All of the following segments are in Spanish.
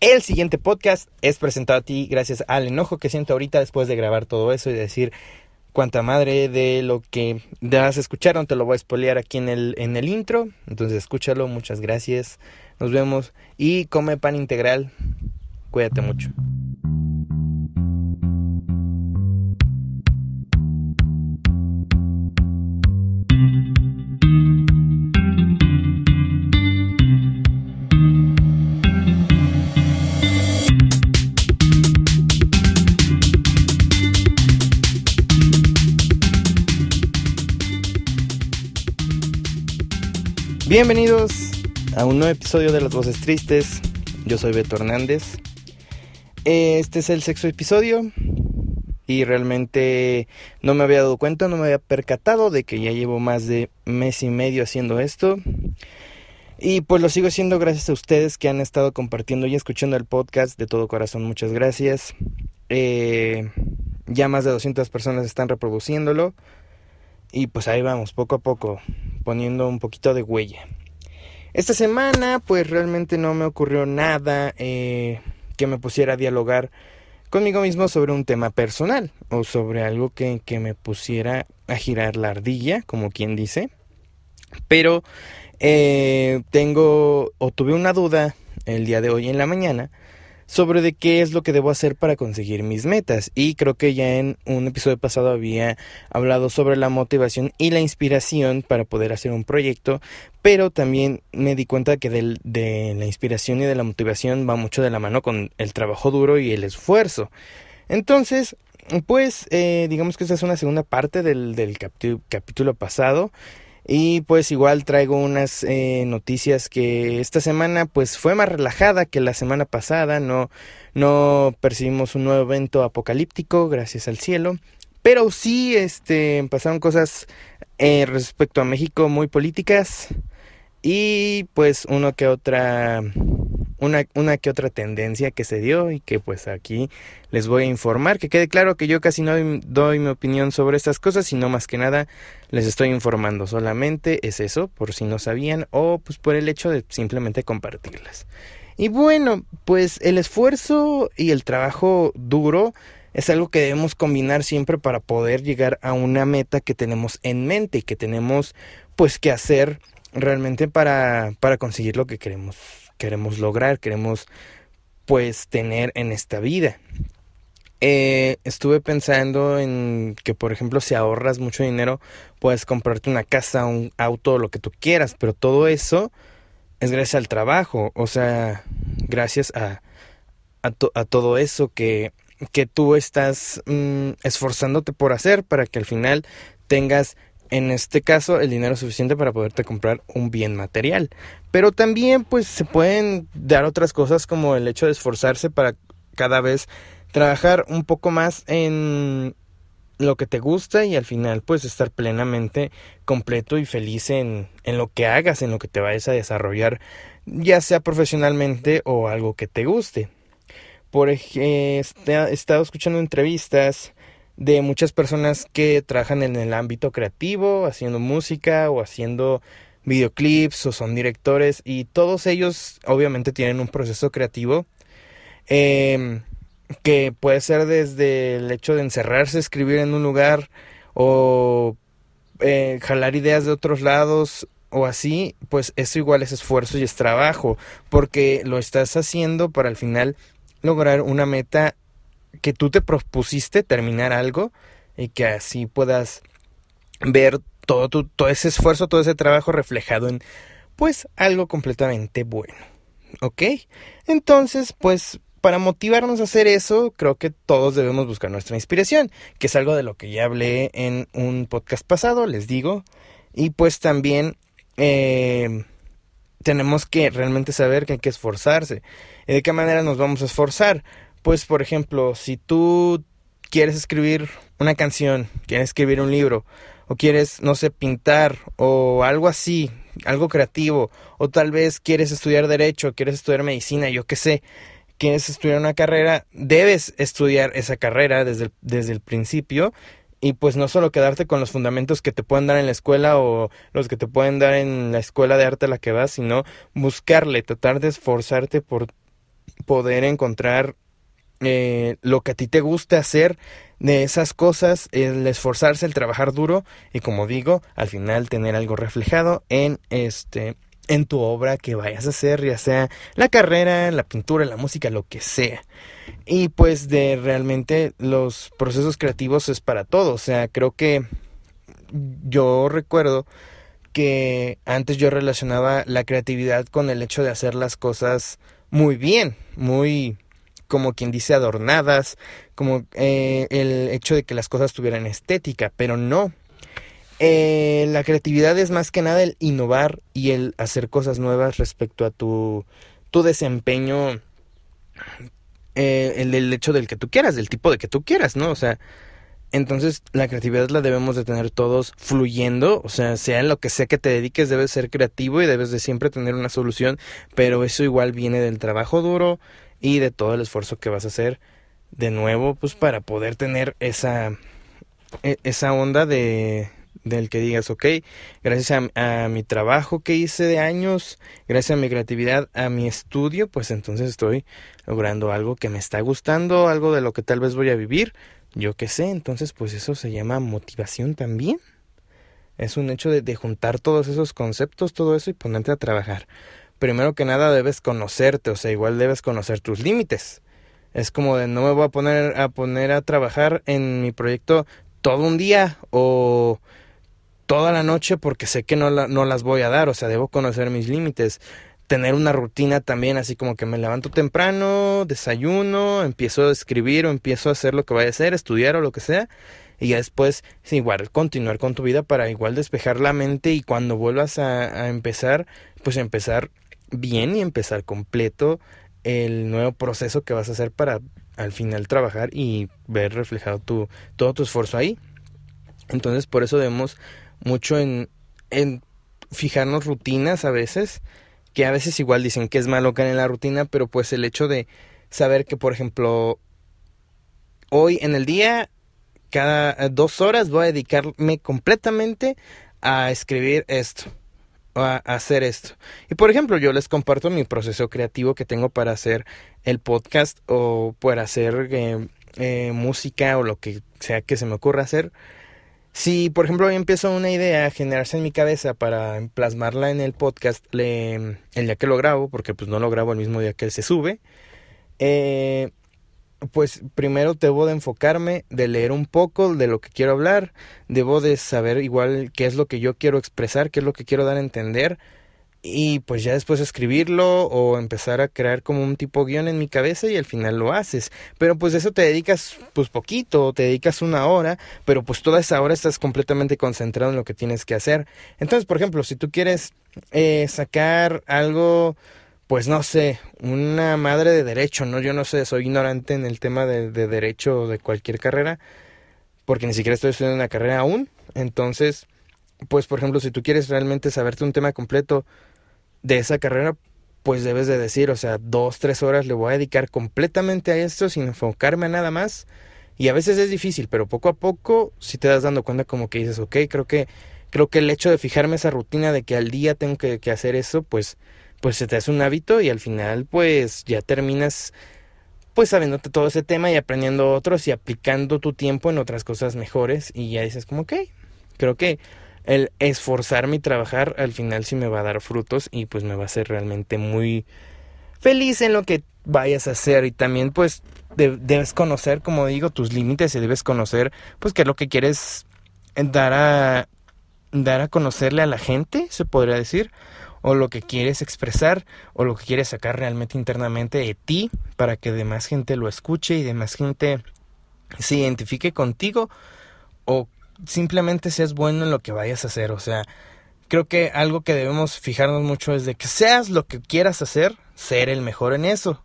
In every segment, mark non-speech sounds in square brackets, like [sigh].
El siguiente podcast es presentado a ti gracias al enojo que siento ahorita después de grabar todo eso y decir cuánta madre de lo que vas a escuchar, no te lo voy a spoilear aquí en el, en el intro, entonces escúchalo, muchas gracias, nos vemos y come pan integral, cuídate mucho. Bienvenidos a un nuevo episodio de Las Voces Tristes. Yo soy Beto Hernández. Este es el sexto episodio y realmente no me había dado cuenta, no me había percatado de que ya llevo más de mes y medio haciendo esto. Y pues lo sigo haciendo gracias a ustedes que han estado compartiendo y escuchando el podcast de todo corazón. Muchas gracias. Eh, ya más de 200 personas están reproduciéndolo. Y pues ahí vamos, poco a poco poniendo un poquito de huella. Esta semana pues realmente no me ocurrió nada eh, que me pusiera a dialogar conmigo mismo sobre un tema personal o sobre algo que, que me pusiera a girar la ardilla, como quien dice. Pero eh, tengo o tuve una duda el día de hoy en la mañana sobre de qué es lo que debo hacer para conseguir mis metas. Y creo que ya en un episodio pasado había hablado sobre la motivación y la inspiración para poder hacer un proyecto, pero también me di cuenta que de la inspiración y de la motivación va mucho de la mano con el trabajo duro y el esfuerzo. Entonces, pues eh, digamos que esta es una segunda parte del, del capítulo pasado. Y pues igual traigo unas eh, noticias que esta semana pues fue más relajada que la semana pasada, no, no percibimos un nuevo evento apocalíptico, gracias al cielo, pero sí este, pasaron cosas eh, respecto a México muy políticas y pues uno que otra una, una que otra tendencia que se dio y que pues aquí les voy a informar. Que quede claro que yo casi no doy, mi opinión sobre estas cosas, sino más que nada les estoy informando. Solamente es eso, por si no sabían, o pues por el hecho de simplemente compartirlas. Y bueno, pues el esfuerzo y el trabajo duro es algo que debemos combinar siempre para poder llegar a una meta que tenemos en mente y que tenemos pues que hacer realmente para, para conseguir lo que queremos queremos lograr, queremos pues tener en esta vida. Eh, estuve pensando en que, por ejemplo, si ahorras mucho dinero, puedes comprarte una casa, un auto, lo que tú quieras, pero todo eso es gracias al trabajo, o sea, gracias a, a, todo eso que, que tú estás mm, esforzándote por hacer para que al final tengas en este caso el dinero suficiente para poderte comprar un bien material. Pero también pues se pueden dar otras cosas como el hecho de esforzarse para cada vez trabajar un poco más en lo que te gusta y al final pues estar plenamente completo y feliz en, en lo que hagas, en lo que te vayas a desarrollar, ya sea profesionalmente o algo que te guste. Por ejemplo, he estado escuchando entrevistas de muchas personas que trabajan en el ámbito creativo, haciendo música o haciendo videoclips o son directores y todos ellos obviamente tienen un proceso creativo em, que puede ser desde el hecho de encerrarse, escribir en un lugar o eh, jalar ideas de otros lados o así, pues eso igual es esfuerzo y es trabajo, porque lo estás haciendo para al final lograr una meta que tú te propusiste terminar algo y que así puedas ver todo, todo ese esfuerzo, todo ese trabajo reflejado en pues algo completamente bueno. ¿Ok? Entonces, pues para motivarnos a hacer eso, creo que todos debemos buscar nuestra inspiración, que es algo de lo que ya hablé en un podcast pasado, les digo. Y pues también eh, tenemos que realmente saber que hay que esforzarse. ¿Y de qué manera nos vamos a esforzar? Pues, por ejemplo, si tú quieres escribir una canción, quieres escribir un libro, o quieres, no sé, pintar, o algo así, algo creativo, o tal vez quieres estudiar derecho, quieres estudiar medicina, yo qué sé, quieres estudiar una carrera, debes estudiar esa carrera desde el, desde el principio y pues no solo quedarte con los fundamentos que te pueden dar en la escuela o los que te pueden dar en la escuela de arte a la que vas, sino buscarle, tratar de esforzarte por poder encontrar eh, lo que a ti te guste hacer de esas cosas, el esforzarse, el trabajar duro y como digo, al final tener algo reflejado en este en tu obra que vayas a hacer, ya sea la carrera, la pintura, la música, lo que sea. Y pues de realmente los procesos creativos es para todo, o sea, creo que yo recuerdo que antes yo relacionaba la creatividad con el hecho de hacer las cosas muy bien, muy como quien dice adornadas, como eh, el hecho de que las cosas tuvieran estética, pero no. Eh, la creatividad es más que nada el innovar y el hacer cosas nuevas respecto a tu, tu desempeño, eh, el, el hecho del que tú quieras, del tipo de que tú quieras, ¿no? O sea, entonces la creatividad la debemos de tener todos fluyendo, o sea, sea en lo que sea que te dediques, debes ser creativo y debes de siempre tener una solución, pero eso igual viene del trabajo duro y de todo el esfuerzo que vas a hacer de nuevo, pues para poder tener esa, e, esa onda de, del que digas, ok, gracias a, mi trabajo que hice de años, gracias a mi creatividad, a mi estudio, pues entonces estoy logrando algo que me está gustando, algo de lo que tal vez voy a vivir, yo qué sé, entonces pues eso se llama motivación también. Es un hecho de, de, juntar todos esos conceptos, todo eso y ponerte a trabajar. Primero que nada debes conocerte, o sea, igual debes conocer tus límites. Es como de no me voy a poner a poner a trabajar en mi proyecto todo un día o toda la noche porque sé que no, la, no las voy a dar, o sea, debo conocer mis límites tener una rutina también, así como que me levanto temprano, desayuno, empiezo a escribir o empiezo a hacer lo que vaya a hacer, estudiar o lo que sea, y ya después, igual, continuar con tu vida para igual despejar la mente y cuando vuelvas a, a empezar, pues empezar bien y empezar completo el nuevo proceso que vas a hacer para al final trabajar y ver reflejado tu, todo tu esfuerzo ahí. Entonces, por eso debemos mucho en, en fijarnos rutinas a veces que a veces igual dicen que es malo caer en la rutina, pero pues el hecho de saber que, por ejemplo, hoy en el día, cada dos horas voy a dedicarme completamente a escribir esto, a hacer esto. Y por ejemplo, yo les comparto mi proceso creativo que tengo para hacer el podcast o para hacer eh, eh, música o lo que sea que se me ocurra hacer. Si, por ejemplo, empiezo una idea a generarse en mi cabeza para plasmarla en el podcast le, el día que lo grabo, porque pues no lo grabo el mismo día que se sube, eh, pues primero debo de enfocarme, de leer un poco de lo que quiero hablar, debo de saber igual qué es lo que yo quiero expresar, qué es lo que quiero dar a entender, y pues ya después escribirlo o empezar a crear como un tipo guion en mi cabeza y al final lo haces. Pero pues eso te dedicas pues poquito, te dedicas una hora, pero pues toda esa hora estás completamente concentrado en lo que tienes que hacer. Entonces, por ejemplo, si tú quieres eh, sacar algo, pues no sé, una madre de derecho, ¿no? Yo no sé, soy ignorante en el tema de, de derecho de cualquier carrera, porque ni siquiera estoy estudiando una carrera aún. Entonces, pues por ejemplo, si tú quieres realmente saberte un tema completo, de esa carrera, pues debes de decir, o sea, dos, tres horas le voy a dedicar completamente a esto sin enfocarme a nada más. Y a veces es difícil, pero poco a poco, si te das dando cuenta como que dices, ok, creo que, creo que el hecho de fijarme esa rutina de que al día tengo que, que hacer eso, pues, pues se te hace un hábito y al final, pues, ya terminas pues sabiéndote todo ese tema y aprendiendo otros y aplicando tu tiempo en otras cosas mejores. Y ya dices como, ok, creo que el esforzarme y trabajar al final sí me va a dar frutos y pues me va a hacer realmente muy feliz en lo que vayas a hacer. Y también pues de, debes conocer como digo tus límites y debes conocer pues qué es lo que quieres dar a dar a conocerle a la gente se podría decir o lo que quieres expresar o lo que quieres sacar realmente internamente de ti para que demás gente lo escuche y demás gente se identifique contigo o simplemente seas bueno en lo que vayas a hacer. O sea, creo que algo que debemos fijarnos mucho es de que seas lo que quieras hacer, ser el mejor en eso.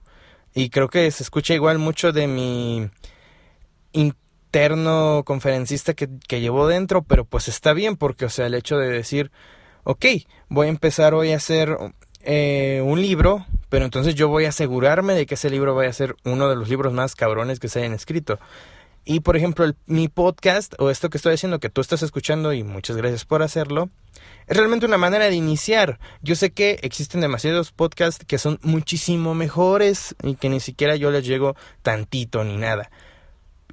Y creo que se escucha igual mucho de mi interno conferencista que, que llevo dentro, pero pues está bien porque, o sea, el hecho de decir, ok, voy a empezar hoy a hacer eh, un libro, pero entonces yo voy a asegurarme de que ese libro vaya a ser uno de los libros más cabrones que se hayan escrito. Y por ejemplo, mi podcast o esto que estoy haciendo que tú estás escuchando y muchas gracias por hacerlo, es realmente una manera de iniciar. Yo sé que existen demasiados podcasts que son muchísimo mejores y que ni siquiera yo les llego tantito ni nada.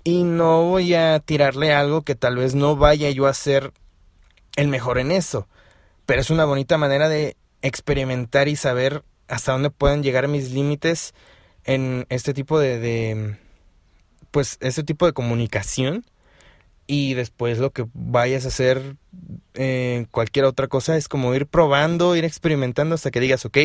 Y no voy a tirarle algo que tal vez no vaya yo a ser el mejor en eso. Pero es una bonita manera de experimentar y saber hasta dónde pueden llegar mis límites en este tipo de, de pues este tipo de comunicación y después lo que vayas a hacer eh, cualquier otra cosa es como ir probando, ir experimentando hasta que digas, ok,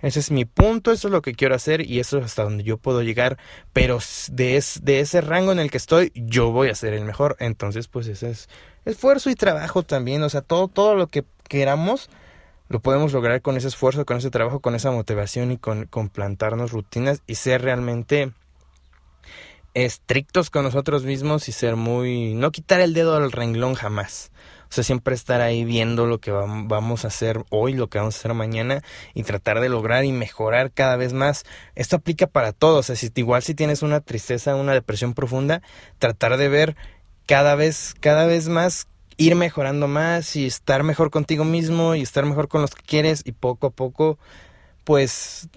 ese es mi punto, eso es lo que quiero hacer y eso es hasta donde yo puedo llegar, pero de, de ese rango en el que estoy, yo voy a ser el mejor. Entonces, pues ese es esfuerzo y trabajo también, o sea, todo, todo lo que queramos lo podemos lograr con ese esfuerzo, con ese trabajo, con esa motivación y con, plantarnos rutinas y ser realmente estrictos con nosotros mismos y ser muy... no quitar el dedo al renglón jamás. O sea, siempre estar ahí viendo lo que vamos a hacer hoy, lo que vamos a hacer mañana y tratar de lograr y mejorar cada vez más. Esto aplica para todos. O sea, igual si tienes una tristeza, una depresión profunda, tratar de ver cada vez, cada vez más ir mejorando más y estar mejor contigo mismo y estar mejor con los que quieres y poco a poco pues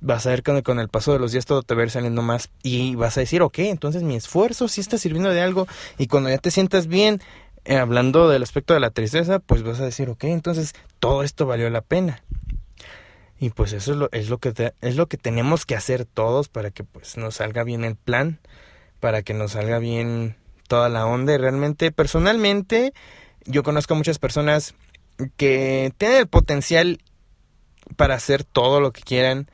vas a ver que con el paso de los días todo te va a ir saliendo más y vas a decir, ok, entonces mi esfuerzo sí está sirviendo de algo y cuando ya te sientas bien, eh, hablando del aspecto de la tristeza, pues vas a decir, ok, entonces todo esto valió la pena. Y pues eso es lo, es lo que es lo que tenemos que hacer todos para que pues nos salga bien el plan, para que nos salga bien toda la onda y realmente personalmente yo conozco muchas personas que tienen el potencial para hacer todo lo que quieran,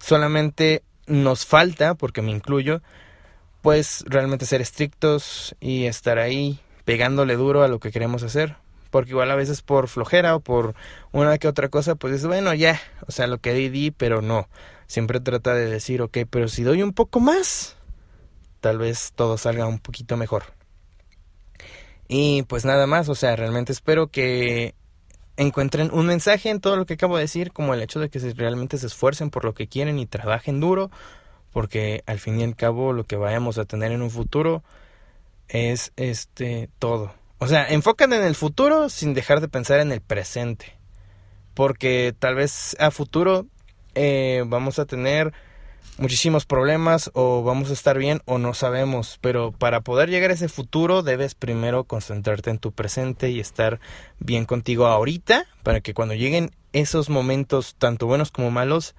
Solamente nos falta, porque me incluyo, pues realmente ser estrictos y estar ahí pegándole duro a lo que queremos hacer. Porque igual a veces por flojera o por una que otra cosa, pues es bueno, ya, o sea, lo que di, di, pero no. Siempre trata de decir, ok, pero si doy un poco más, tal vez todo salga un poquito mejor. Y pues nada más, o sea, realmente espero que encuentren un mensaje en todo lo que acabo de decir, como el hecho de que realmente se esfuercen por lo que quieren y trabajen duro, porque al fin y al cabo lo que vayamos a tener en un futuro es este todo. O sea, enfocan en el futuro sin dejar de pensar en el presente. Porque tal vez a futuro eh, vamos a tener muchísimos problemas o vamos a estar bien o no sabemos, pero para poder llegar a ese futuro debes primero concentrarte en tu presente y estar bien contigo ahorita para que cuando lleguen esos momentos tanto buenos como malos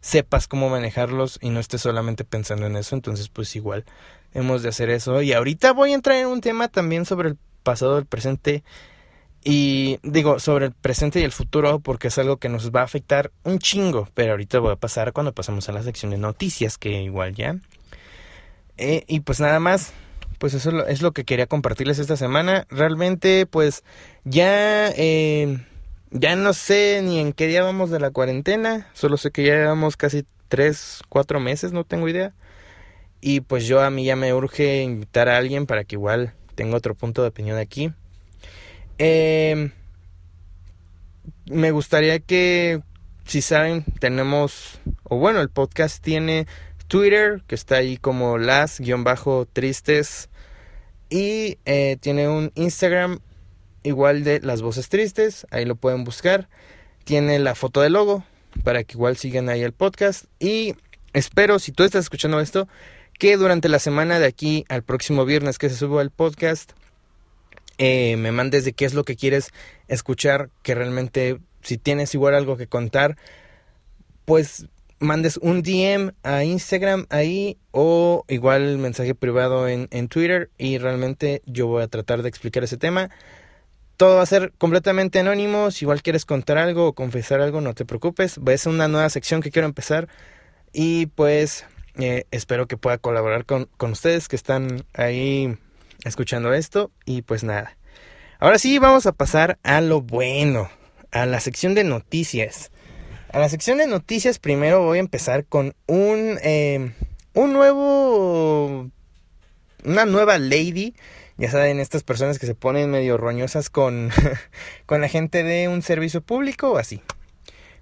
sepas cómo manejarlos y no estés solamente pensando en eso, entonces pues igual hemos de hacer eso. Y ahorita voy a entrar en un tema también sobre el pasado, el presente y digo, sobre el presente y el futuro, porque es algo que nos va a afectar un chingo. Pero ahorita voy a pasar cuando pasemos a la sección de noticias, que igual ya. Eh, y pues nada más, pues eso es lo que quería compartirles esta semana. Realmente, pues ya, eh, ya no sé ni en qué día vamos de la cuarentena. Solo sé que ya llevamos casi tres, cuatro meses, no tengo idea. Y pues yo a mí ya me urge invitar a alguien para que igual tenga otro punto de opinión aquí. Eh, me gustaría que, si saben, tenemos, o bueno, el podcast tiene Twitter, que está ahí como las-tristes, y eh, tiene un Instagram igual de las voces tristes, ahí lo pueden buscar. Tiene la foto del logo, para que igual sigan ahí el podcast. Y espero, si tú estás escuchando esto, que durante la semana de aquí al próximo viernes que se suba el podcast, eh, me mandes de qué es lo que quieres escuchar, que realmente si tienes igual algo que contar, pues mandes un DM a Instagram ahí o igual mensaje privado en, en Twitter y realmente yo voy a tratar de explicar ese tema. Todo va a ser completamente anónimo. Si igual quieres contar algo o confesar algo, no te preocupes. Es una nueva sección que quiero empezar. Y pues eh, espero que pueda colaborar con, con ustedes que están ahí escuchando esto y pues nada. Ahora sí vamos a pasar a lo bueno, a la sección de noticias. A la sección de noticias primero voy a empezar con un, eh, un nuevo, una nueva lady. Ya saben, estas personas que se ponen medio roñosas con, [laughs] con la gente de un servicio público o así.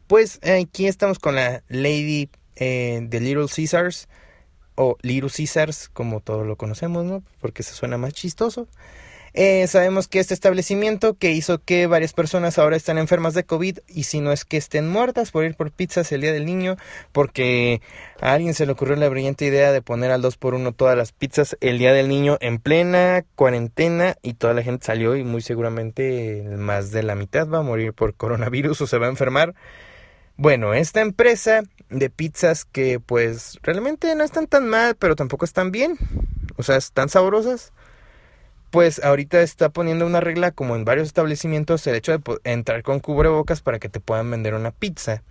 Pues aquí estamos con la lady eh, de Little Caesars o Little Caesars, como todos lo conocemos, ¿no? Porque se suena más chistoso. Eh, sabemos que este establecimiento que hizo que varias personas ahora están enfermas de COVID y si no es que estén muertas por ir por pizzas el día del niño, porque a alguien se le ocurrió la brillante idea de poner al 2 por 1 todas las pizzas el día del niño en plena cuarentena y toda la gente salió y muy seguramente más de la mitad va a morir por coronavirus o se va a enfermar. Bueno, esta empresa de pizzas que pues realmente no están tan mal, pero tampoco están bien, o sea, están sabrosas pues ahorita está poniendo una regla como en varios establecimientos el hecho de entrar con cubrebocas para que te puedan vender una pizza.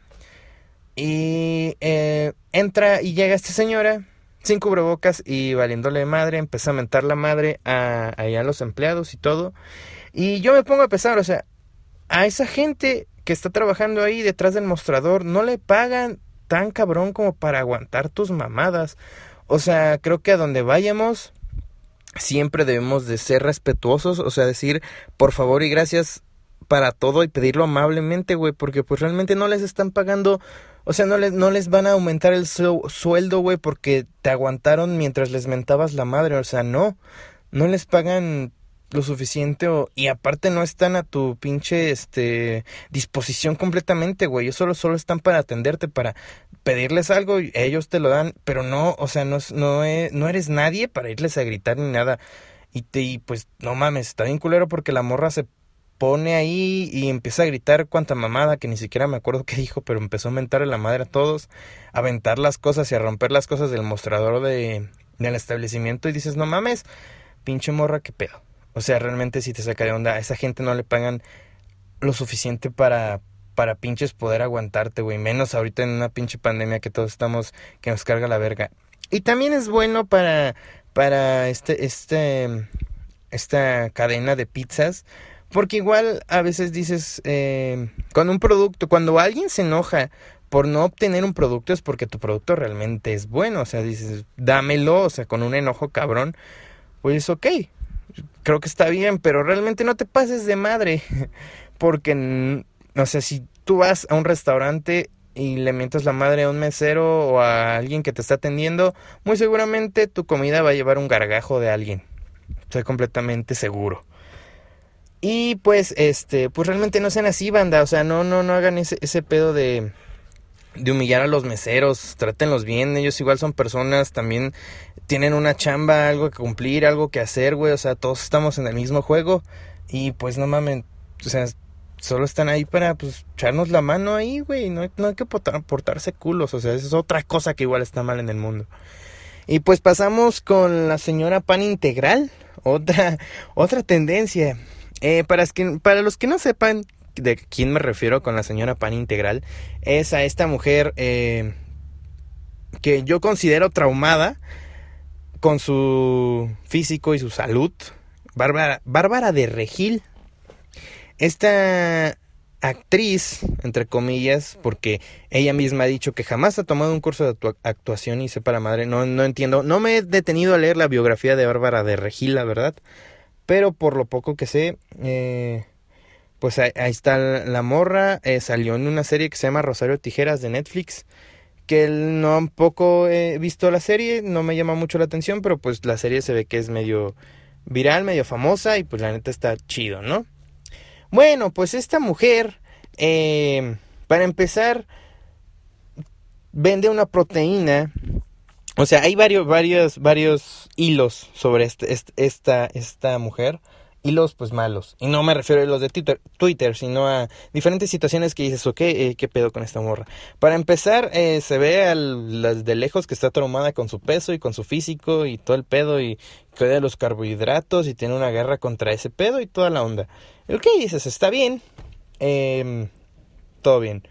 Y eh, entra y llega esta señora sin cubrebocas y valiéndole madre, empieza a mentar la madre a, a los empleados y todo. Y yo me pongo a pensar, o sea, a esa gente que está trabajando ahí detrás del mostrador no le pagan tan cabrón como para aguantar tus mamadas. O sea, creo que a donde vayamos siempre debemos de ser respetuosos, o sea, decir por favor y gracias para todo y pedirlo amablemente, güey, porque pues realmente no les están pagando, o sea, no les, no les van a aumentar el sueldo, güey, porque te aguantaron mientras les mentabas la madre, o sea, no, no les pagan lo suficiente o, y aparte no están a tu pinche este disposición completamente, güey. Ellos solo solo están para atenderte, para pedirles algo y ellos te lo dan, pero no, o sea, no no, no eres nadie para irles a gritar ni nada. Y te y pues no mames, está bien culero porque la morra se pone ahí y empieza a gritar cuanta mamada que ni siquiera me acuerdo qué dijo, pero empezó a mentar a la madre a todos, a aventar las cosas y a romper las cosas del mostrador de del establecimiento y dices, "No mames, pinche morra, qué pedo." O sea, realmente si te saca de onda, a esa gente no le pagan lo suficiente para para pinches poder aguantarte, güey, menos ahorita en una pinche pandemia que todos estamos que nos carga la verga. Y también es bueno para para este este esta cadena de pizzas porque igual a veces dices eh, con un producto cuando alguien se enoja por no obtener un producto es porque tu producto realmente es bueno o sea dices dámelo o sea con un enojo cabrón pues ok creo que está bien, pero realmente no te pases de madre. [laughs] Porque, no sé, si tú vas a un restaurante y le mientas la madre a un mesero o a alguien que te está atendiendo, muy seguramente tu comida va a llevar un gargajo de alguien. Estoy completamente seguro. Y pues, este, pues realmente no sean así, banda. O sea, no, no, no hagan ese, ese pedo de de humillar a los meseros, trátenlos bien, ellos igual son personas, también tienen una chamba, algo que cumplir, algo que hacer, güey, o sea, todos estamos en el mismo juego y pues no mames, o sea, solo están ahí para pues echarnos la mano ahí, güey, no, no hay que portarse culos, o sea, es otra cosa que igual está mal en el mundo. Y pues pasamos con la señora pan integral, otra, otra tendencia. Eh, para, para los que no sepan, de quién me refiero con la señora pan integral es a esta mujer eh, que yo considero traumada con su físico y su salud. Bárbara, Bárbara de Regil. Esta actriz, entre comillas, porque ella misma ha dicho que jamás ha tomado un curso de actuación y sepa la madre, no, no entiendo, no me he detenido a leer la biografía de Bárbara de Regil, la verdad, pero por lo poco que sé, eh, pues ahí, está la morra, eh, salió en una serie que se llama Rosario Tijeras de Netflix, que no un poco he visto la serie, no me llama mucho la atención, pero pues la serie se ve que es medio viral, medio famosa y pues la neta está chido, ¿no? Bueno, pues esta mujer, eh, para empezar, vende una proteína. O sea, hay varios, varios, varios hilos sobre este, esta, esta mujer hilos pues malos. Y no me refiero a los de Twitter, Twitter sino a diferentes situaciones que dices, ok, eh, ¿qué pedo con esta morra? Para empezar, eh, se ve al, de lejos que está traumada con su peso y con su físico y todo el pedo y que odia los carbohidratos y tiene una guerra contra ese pedo y toda la onda. Ok, dices, está bien. Em, todo bien.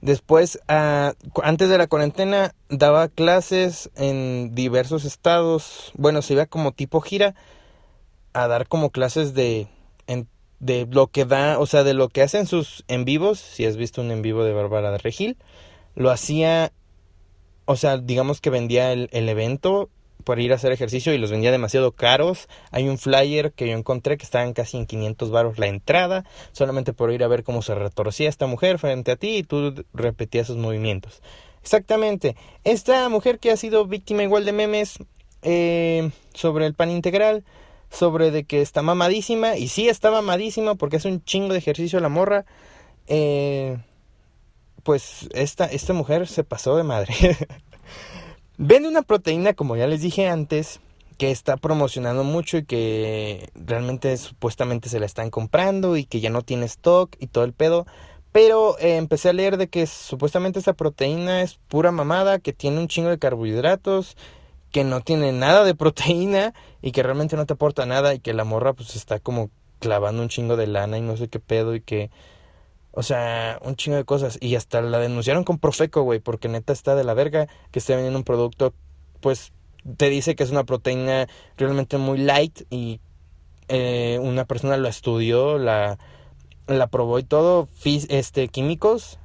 Después, ah, antes de la cuarentena, daba clases en diversos estados. Bueno, se iba como tipo gira a dar como clases de, de lo que da, o sea, de lo que hacen sus en vivos, si has visto un en vivo de Bárbara de Regil, lo hacía, o sea, digamos que vendía el, el evento por ir a hacer ejercicio y los vendía demasiado caros. Hay un flyer que yo encontré que estaban casi en 500 baros la entrada, solamente por ir a ver cómo se retorcía esta mujer frente a ti y tú repetías sus movimientos. Exactamente. Esta mujer que ha sido víctima igual de memes eh, sobre el pan integral, sobre de que está mamadísima, y sí está mamadísima porque hace un chingo de ejercicio la morra, eh, pues esta, esta mujer se pasó de madre. [laughs] Vende una proteína, como ya les dije antes, que está promocionando mucho y que realmente supuestamente se la están comprando y que ya no tiene stock y todo el pedo. Pero eh, empecé a leer de que supuestamente esta proteína es pura mamada, que tiene un chingo de carbohidratos, que no tiene nada de proteína y que realmente no te aporta nada y que la morra pues está como clavando un chingo de lana y no sé qué pedo y que... O sea, un chingo de cosas. Y hasta la denunciaron con Profeco, güey, porque neta está de la verga que esté vendiendo un producto, pues te dice que es una proteína realmente muy light y eh, una persona lo estudió, la, la probó y todo, este, químicos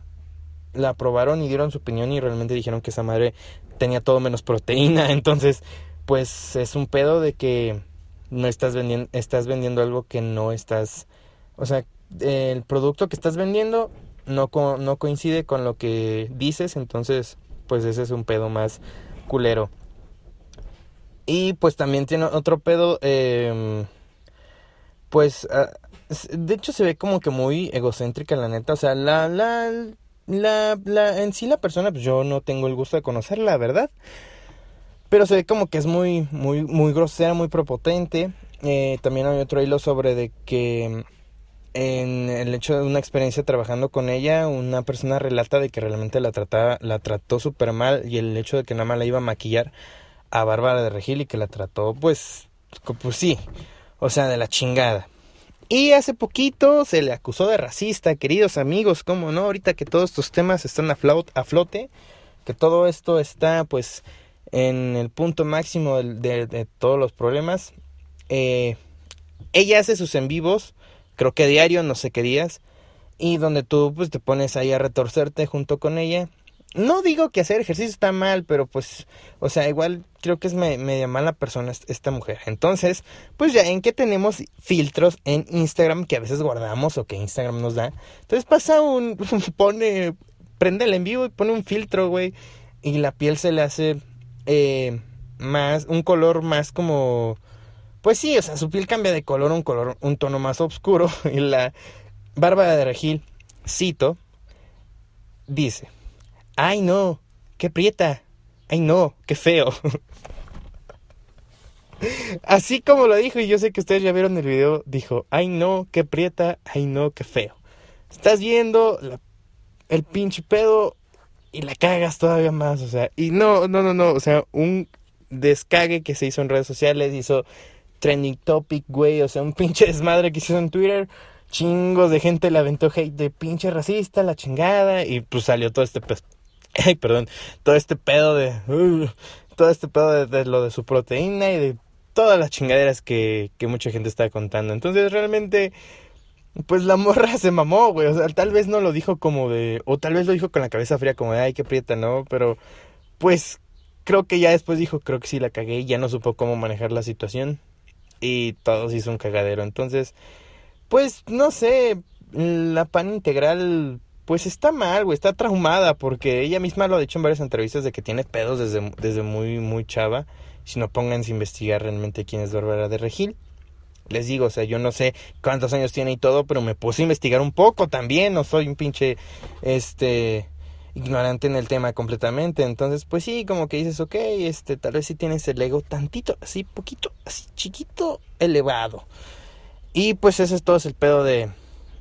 la probaron y dieron su opinión y realmente dijeron que esa madre tenía todo menos proteína, [laughs] entonces pues es un pedo de que no estás vendiendo, estás vendiendo algo que no estás, o sea, el producto que estás vendiendo no, no coincide con lo que dices, entonces pues ese es un pedo más culero. Y pues también tiene otro pedo, eh, pues ah, de hecho se ve como que muy egocéntrica la neta, o sea, la, la, la, la, en sí la persona, pues yo no tengo el gusto de conocerla, la verdad. Pero se ve como que es muy, muy, muy grosera, muy propotente. Eh, también hay otro hilo sobre de que en el hecho de una experiencia trabajando con ella, una persona relata de que realmente la trataba, la trató súper mal y el hecho de que nada más la iba a maquillar a Bárbara de Regil y que la trató, pues, pues sí, o sea, de la chingada. Y hace poquito se le acusó de racista, queridos amigos, ¿cómo no? Ahorita que todos estos temas están a, flote, que todo esto está, pues, en el punto máximo de, todos los problemas. Eh, ella hace sus en vivos, creo que diario, no sé qué días, y donde tú, pues, te pones ahí a retorcerte junto con ella no digo que hacer ejercicio está mal, pero pues, o sea, igual creo que es media mala persona esta mujer. Entonces, pues ya en que tenemos filtros en Instagram que a veces guardamos o que Instagram nos da. Entonces pasa un, [laughs] pone, prende el en vivo y pone un filtro, güey. Y la piel se le hace eh, más, un color más como, pues sí, o sea, su piel cambia de color, un color, un tono más oscuro. [laughs] Y la barba de Regil, cito, dice. ¡Ay no! ¡Qué prieta! ¡Ay no! ¡Qué feo! Así como lo dijo, y yo sé que ustedes ya vieron el video, dijo, ay no, qué prieta, ay no, qué feo. Estás viendo el pinche pedo y la cagas todavía más, o sea, y no, no, no, no, o sea, un descague que se hizo en redes sociales, hizo trending topic, güey, o sea, un pinche desmadre que hizo en Twitter, chingos de gente le aventó hate de pinche racista, la chingada, y pues salió todo este [laughs] ay, perdón, todo este pedo de, uh, todo este pedo de, lo de su proteína y de todas las chingaderas que, que mucha gente está contando. Entonces realmente, pues la [laughs] morra se mamó, güey. O sea, tal vez no lo dijo como de, o tal vez lo dijo con la cabeza fría como de, ay, qué prieta, ¿no? Pero, pues, creo que ya después dijo, creo que sí la cagué ya no supo cómo manejar la situación. Y todo se hizo un cagadero. Entonces, pues, no sé, la pan integral pues está mal, güey, está traumada porque ella misma lo ha dicho en varias entrevistas de que tiene pedos desde, desde muy, muy chava. Si no pónganse a investigar realmente quién es Bárbara de Regil. Les digo, o sea, yo no sé cuántos años tiene y todo, pero me puse a investigar un poco también. No soy un pinche, este, ignorante en el tema completamente. Entonces, pues sí, como que dices, ok, este, tal vez sí tienes el ego tantito, así, poquito, así, chiquito, elevado. Y pues ese es todo el pedo de,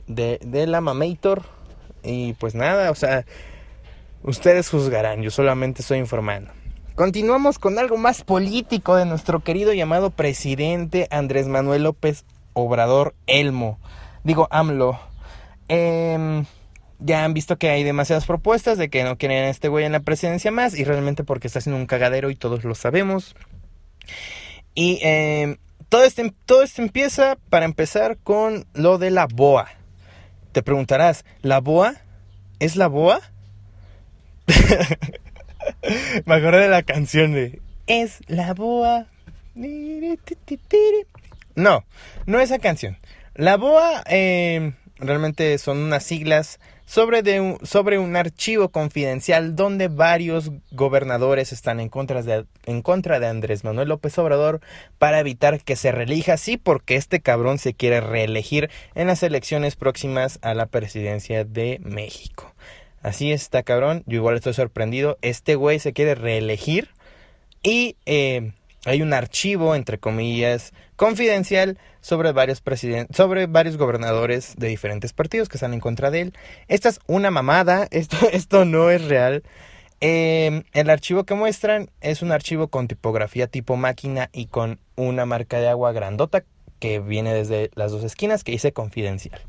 de, de la Mamator y pues nada, o sea, ustedes juzgarán, yo solamente estoy informando. Continuamos con algo más político de nuestro querido llamado presidente Andrés Manuel López Obrador Elmo. Digo, AMLO. Em, ya han visto que hay demasiadas propuestas de que no quieren a este güey en la presidencia más y realmente porque está haciendo un cagadero y todos lo sabemos. Y em, todo, este, todo esto empieza para empezar con lo de la BOA. Te preguntarás, ¿la boa? ¿Es la boa? [laughs] Me acordé de la canción de Es la boa. No, no esa canción. La boa eh, realmente son unas siglas sobre, un, sobre un archivo confidencial donde varios gobernadores están en contra, de, en contra de Andrés Manuel López Obrador para evitar que se reelija, sí, porque este cabrón se quiere reelegir en las elecciones próximas a la presidencia de México. Así está, cabrón. Yo igual estoy sorprendido. Este güey se quiere reelegir y eh, hay un archivo, entre comillas, confidencial sobre varios sobre varios gobernadores de diferentes partidos que están en contra de él. Esta es una mamada, [laughs] esto, esto no es real. Em, el archivo que muestran es un archivo con tipografía tipo máquina y con una marca de agua grandota que viene desde las dos esquinas que dice confidencial.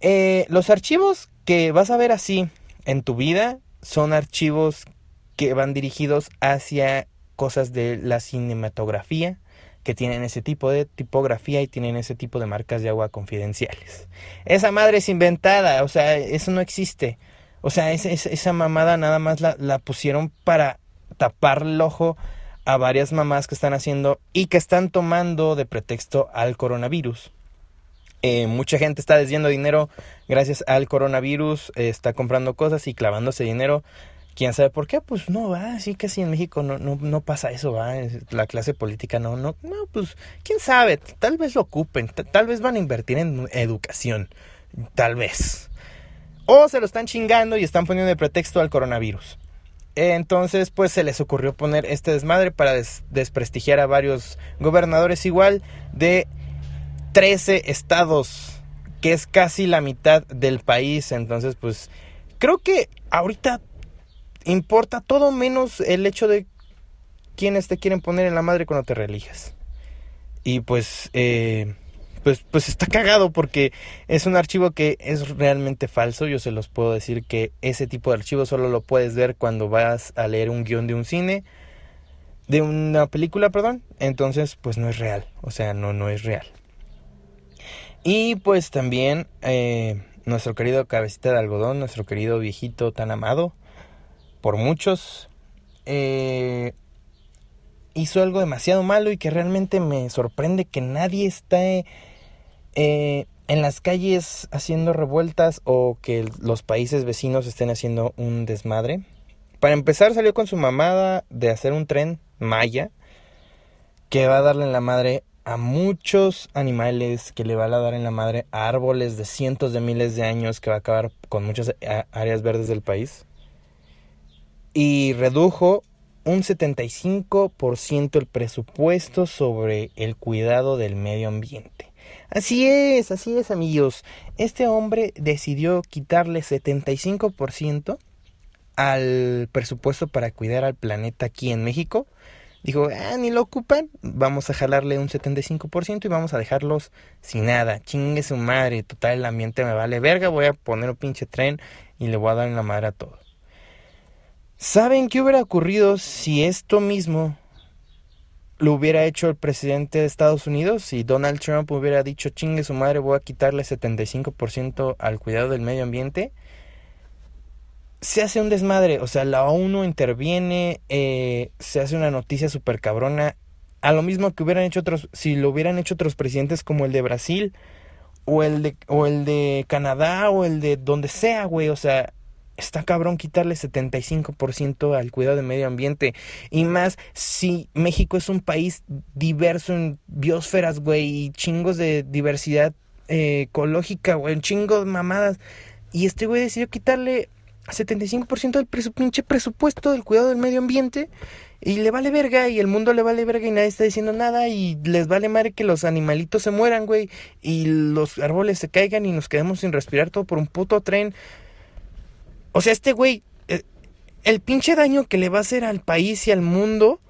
Eh, los archivos que vas a ver así en tu vida son archivos que van dirigidos hacia cosas de la cinematografía que tienen ese tipo de tipografía y tienen ese tipo de marcas de agua confidenciales. Esa madre es inventada, o sea, eso no existe. O sea, esa, mamada nada más la, pusieron para tapar el ojo a varias mamás que están haciendo y que están tomando de pretexto al coronavirus. Eh, mucha gente está desviando dinero gracias al coronavirus, eh, está comprando cosas y clavándose dinero quién sabe por qué, pues no, va, así casi en México no, no, no pasa eso, va, la clase política no, no, no, pues quién sabe, tal vez lo ocupen, tal vez van a invertir en educación, tal vez. O se lo están chingando y están poniendo de pretexto al coronavirus. Entonces, pues se les ocurrió poner este desmadre para desprestigiar a varios gobernadores igual de 13 estados, que es casi la mitad del país. Entonces, pues creo que ahorita importa todo menos el hecho de quiénes te quieren poner en la madre cuando te religes. Y pues, eh, pues, pues está cagado porque es un archivo que es realmente falso. Yo se los puedo decir que ese tipo de archivo solo lo puedes ver cuando vas a leer un guion de un cine, de una película, perdón. Entonces, pues no es real. O sea, no, no es real. Y pues también eh, nuestro querido cabecita de algodón, nuestro querido viejito tan amado, por muchos, eh, hizo algo demasiado malo y que realmente me sorprende que nadie esté eh, en las calles haciendo revueltas o que los países vecinos estén haciendo un desmadre. Para empezar salió con su mamada de hacer un tren Maya que va a darle en la madre a muchos animales, que le va a dar en la madre a árboles de cientos de miles de años, que va a acabar con muchas áreas verdes del país y redujo un 75% el presupuesto sobre el cuidado del medio ambiente. Así es, así es amigos. Este hombre decidió quitarle 75% al presupuesto para cuidar al planeta aquí en México. Dijo, ah, ni lo ocupan, vamos a jalarle un 75% y vamos a dejarlos sin nada. Chingue su madre, total el ambiente me vale verga, voy a poner un pinche tren y le voy a dar en la madre a todo. ¿Saben qué hubiera ocurrido si esto mismo lo hubiera hecho el presidente de Estados Unidos? Si Donald Trump hubiera dicho, chingue su madre, voy a quitarle 75% al cuidado del medio ambiente. Se hace un desmadre, o sea, la ONU interviene, eh, se hace una noticia súper cabrona. A lo mismo que hubieran hecho otros, si lo hubieran hecho otros presidentes como el de Brasil, o el de, o el de Canadá, o el de donde sea, güey, o sea, está cabrón quitarle 75% al cuidado del medio ambiente. Y más si México es un país diverso en biosferas, güey, y chingos de diversidad eh, ecológica, güey, de mamadas. Y este güey decidió quitarle 75% del pinche presupuesto del cuidado del medio ambiente. Y le vale verga, y el mundo le vale verga, y nadie está diciendo nada, y les vale madre que los animalitos se mueran, güey, y los árboles se caigan y nos quedemos sin respirar todo por un puto tren. O sea, este güey, eh, el, pinche daño que le va a hacer al país y al mundo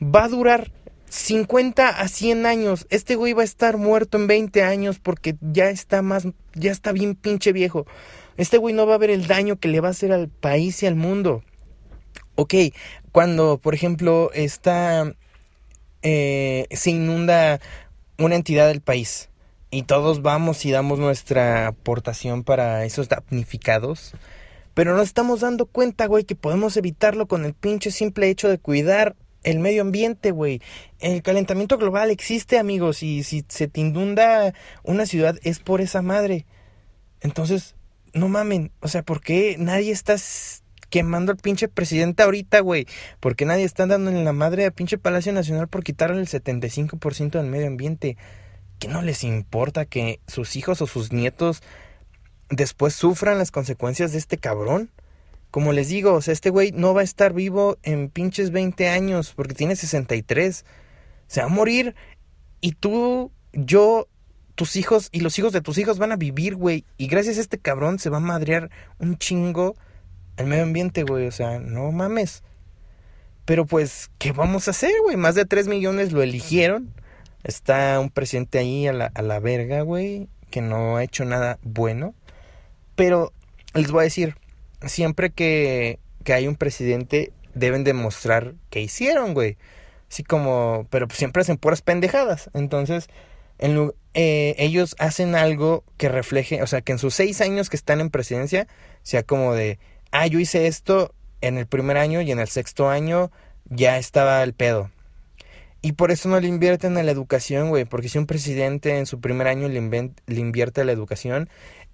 va a durar 50 a 100 años. Este güey va a estar muerto en 20 años porque ya está más, ya está bien pinche viejo. Este güey no va a ver el daño que le va a hacer al país y al mundo. Ok, cuando, por ejemplo, está, eh, se inunda una entidad del país y todos vamos y damos nuestra aportación para esos damnificados pero nos estamos dando cuenta, güey, que podemos evitarlo con el pinche simple hecho de cuidar el medio ambiente, güey. El calentamiento global existe, amigos, y si se te inunda una ciudad es por esa madre. Entonces, no mamen, o sea, ¿por qué nadie está quemando al pinche presidente ahorita, güey? ¿Por qué nadie está dando en la madre al pinche Palacio Nacional por quitarle el 75% del medio ambiente? ¿Qué no les importa que sus hijos o sus nietos después sufran las consecuencias de este cabrón? Como les digo, o sea, este güey no va a estar vivo en pinches 20 años porque tiene 63. Se va a morir y tú, yo, tus hijos y los hijos de tus hijos van a vivir, güey. Y gracias a este cabrón se va a madrear un chingo el medio ambiente, güey. O sea, no mames. Pero pues, ¿qué vamos a hacer, güey? Más de 3 millones lo eligieron. Está un presidente ahí a la, a la verga, güey, que no ha hecho nada bueno. Pero les voy a decir, siempre que, que hay un presidente, deben demostrar que hicieron, güey. Así como, pero pues siempre hacen puras pendejadas. Entonces, en, eh, ellos hacen algo que refleje, o sea, que en sus seis años que están en presidencia, sea como de, ah, yo hice esto en el primer año y en el sexto año ya estaba el pedo. Y por eso no le invierten en la educación, güey, porque si un presidente en su primer año le, le invierte a la educación,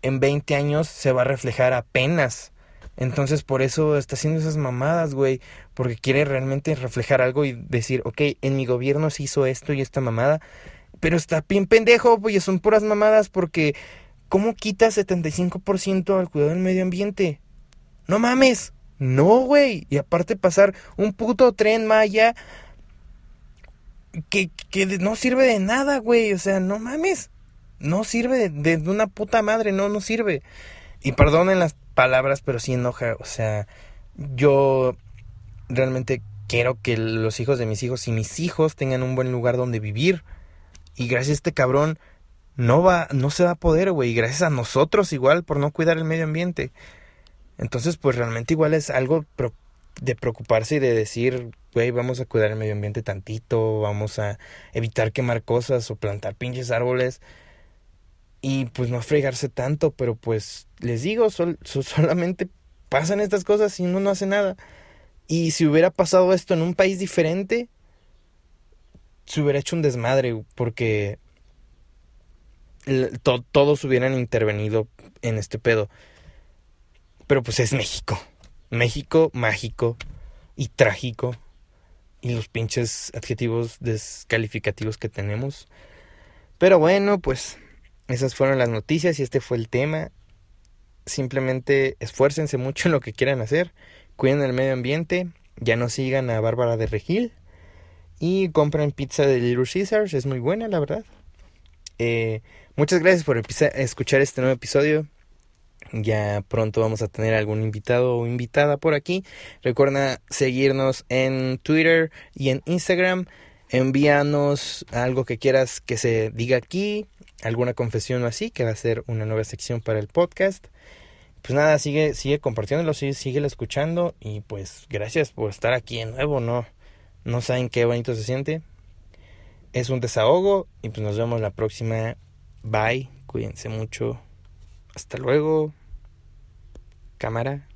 en 20 años se va a reflejar apenas entonces por eso está haciendo esas mamadas, güey, porque quiere realmente reflejar algo y decir, ok, en mi gobierno se hizo esto y esta mamada, pero está bien pendejo, güey, son puras mamadas porque ¿cómo quitas 75% al cuidado del medio ambiente? No mames, no, güey, y aparte pasar un puto tren Maya que, que no sirve de nada, güey, o sea, no mames, no sirve de, una puta madre, no, no sirve. Y perdonen las palabras, pero sí enoja. O sea, yo realmente quiero que los hijos de mis hijos y mis hijos tengan un buen lugar donde vivir. Y gracias a este cabrón no va, no se va a poder, güey. Gracias a nosotros igual por no cuidar el medio ambiente. Entonces, pues realmente igual es algo de preocuparse y de decir, güey, vamos a cuidar el medio ambiente tantito, vamos a evitar quemar cosas o plantar pinches árboles y pues no fregarse tanto, pero pues les digo, [laughs] solamente pasan estas cosas y uno no hace nada. Y si hubiera pasado esto en un país diferente, se hubiera hecho un desmadre, porque todos hubieran intervenido en este pedo. Pero pues es México. México mágico y trágico. Y los pinches adjetivos descalificativos que tenemos. Pero bueno, pues esas fueron las noticias y este fue el tema. Simplemente esfuércense mucho en lo que quieran hacer. Cuiden el medio ambiente. Ya no sigan a Bárbara de Regil. Y compren pizza de Little Caesars. Es muy buena, la verdad. Eh, muchas gracias por escuchar este nuevo episodio. Ya pronto vamos a tener algún invitado o invitada por aquí. Recuerda seguirnos en Twitter y en Instagram. Envíanos algo que quieras que se diga aquí alguna confesión o así, que va a ser una nueva sección para el podcast. Pues nada, sigue, sigue compartiéndolo, sigue, sigue escuchando y pues gracias por estar aquí de nuevo, ¿no? No saben qué bonito se siente. Es un desahogo y pues nos vemos la próxima. Bye, cuídense mucho. Hasta luego. Cámara.